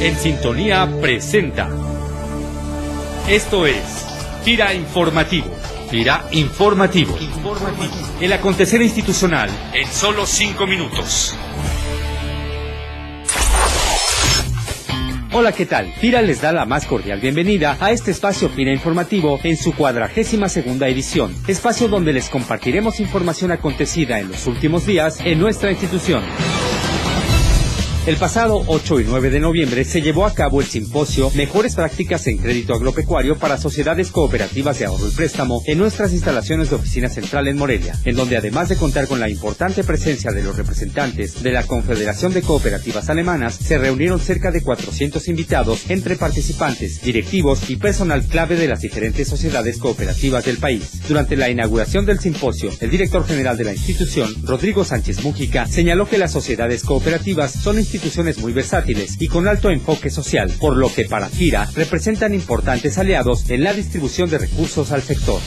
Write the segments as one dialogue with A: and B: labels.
A: En Sintonía presenta. Esto es Tira Informativo. Tira Informativo. Informativo. El acontecer institucional en solo cinco minutos. Hola, ¿qué tal? FIRA les da la más cordial bienvenida a este espacio FIRA Informativo en su cuadragésima segunda edición, espacio donde les compartiremos información acontecida en los últimos días en nuestra institución. El pasado 8 y 9 de noviembre se llevó a cabo el simposio Mejores prácticas en crédito agropecuario para sociedades cooperativas de ahorro y préstamo en nuestras instalaciones de oficina central en Morelia, en donde además de contar con la importante presencia de los representantes de la Confederación de Cooperativas Alemanas, se reunieron cerca de 400 invitados entre participantes, directivos y personal clave de las diferentes sociedades cooperativas del país. Durante la inauguración del simposio, el director general de la institución, Rodrigo Sánchez Mújica, señaló que las sociedades cooperativas son instituciones instituciones muy versátiles y con alto enfoque social, por lo que para FIRA representan importantes aliados en la distribución de recursos al sector.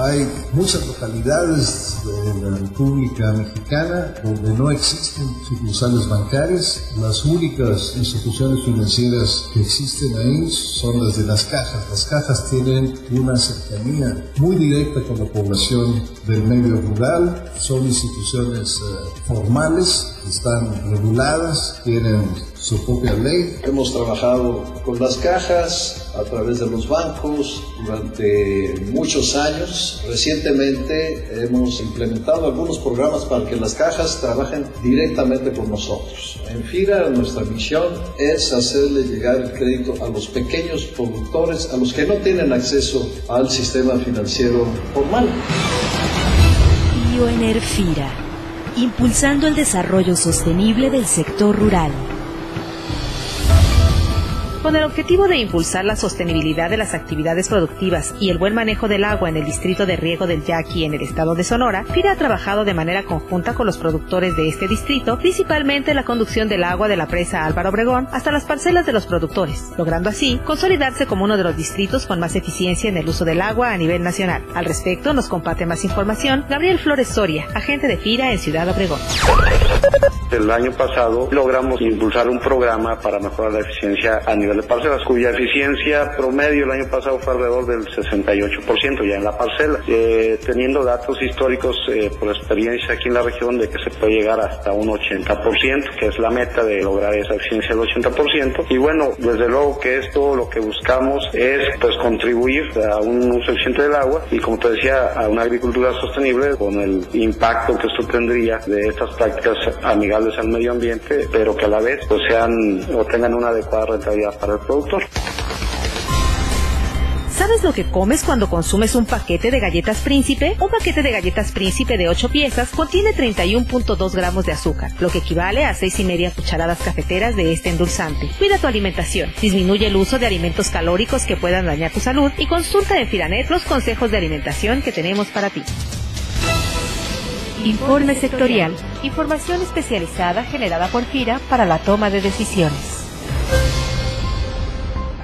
B: Hay muchas localidades de la República Mexicana donde no existen sucursales bancarias. Las únicas instituciones financieras que existen ahí son las de las cajas. Las cajas tienen una cercanía muy directa con la población del medio rural. Son instituciones eh, formales, están reguladas, tienen su propia ley. Hemos trabajado con las cajas a través de los bancos durante muchos años. Recientemente hemos implementado algunos programas para que las cajas trabajen directamente con nosotros. En FIRA nuestra misión es hacerle llegar el crédito a los pequeños productores, a los que no tienen acceso al sistema financiero formal.
C: FIRA, impulsando el desarrollo sostenible del sector rural
D: con el objetivo de impulsar la sostenibilidad de las actividades productivas y el buen manejo del agua en el distrito de riego del Yaqui en el estado de Sonora, FIRA ha trabajado de manera conjunta con los productores de este distrito, principalmente la conducción del agua de la presa Álvaro Obregón hasta las parcelas de los productores, logrando así consolidarse como uno de los distritos con más eficiencia en el uso del agua a nivel nacional. Al respecto, nos comparte más información Gabriel Flores Soria, agente de FIRA en Ciudad Obregón.
E: El año pasado logramos impulsar un programa para mejorar la eficiencia a nivel de parcelas, cuya eficiencia promedio el año pasado fue alrededor del 68% ya en la parcela, eh, teniendo datos históricos eh, por experiencia aquí en la región de que se puede llegar hasta un 80%, que es la meta de lograr esa eficiencia del 80%. Y bueno, desde luego que esto lo que buscamos es pues contribuir a un uso eficiente del agua y como te decía, a una agricultura sostenible con el impacto que esto tendría de estas prácticas amigables al medio ambiente, pero que a la vez pues sean o tengan una adecuada rentabilidad para el productor.
D: ¿Sabes lo que comes cuando consumes un paquete de galletas príncipe? Un paquete de galletas príncipe de 8 piezas contiene 31.2 gramos de azúcar, lo que equivale a 6 y media cucharadas cafeteras de este endulzante. Cuida tu alimentación, disminuye el uso de alimentos calóricos que puedan dañar tu salud y consulta en Firanet los consejos de alimentación que tenemos para ti.
C: Informe sectorial. Información especializada generada por FIRA para la toma de decisiones.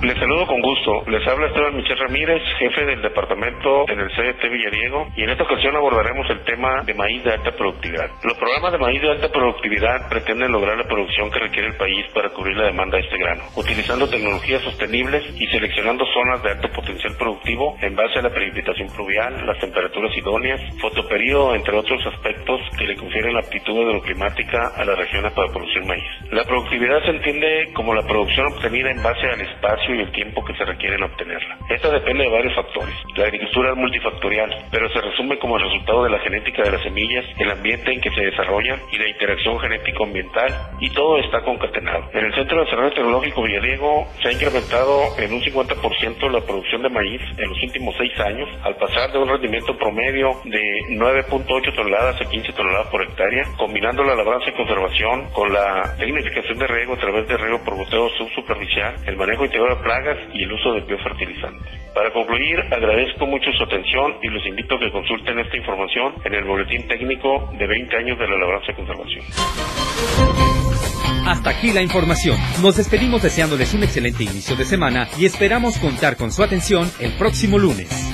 F: Les saludo con gusto. Les habla Esteban Michel Ramírez, jefe del departamento en el CDT Villadiego, y en esta ocasión abordaremos el tema de maíz de alta productividad. Los programas de maíz de alta productividad pretenden lograr la producción que requiere el país para cubrir la demanda de este grano, utilizando tecnologías sostenibles y seleccionando zonas de alto potencial productivo en base a la precipitación pluvial, las temperaturas idóneas, fotoperíodo, entre otros aspectos que le confieren la aptitud hidroclimática a las regiones para producir maíz. La productividad se entiende como la producción obtenida en base al espacio y el tiempo que se requiere en obtenerla. Esta depende de varios factores. La agricultura es multifactorial, pero se resume como el resultado de la genética de las semillas, el ambiente en que se desarrollan y la interacción genético-ambiental, y todo está concatenado. En el Centro de Desarrollo Tecnológico Villadiego se ha incrementado en un 50% la producción de maíz en los últimos seis años, al pasar de un rendimiento promedio de 9.8 toneladas a 15 toneladas por hectárea, combinando la labranza y conservación con la tecnificación de riego a través de riego por goteo subsuperficial, el manejo integral plagas y el uso de biofertilizantes. Para concluir, agradezco mucho su atención y los invito a que consulten esta información en el boletín técnico de 20 años de la labranza y conservación.
A: Hasta aquí la información. Nos despedimos deseándoles un excelente inicio de semana y esperamos contar con su atención el próximo lunes.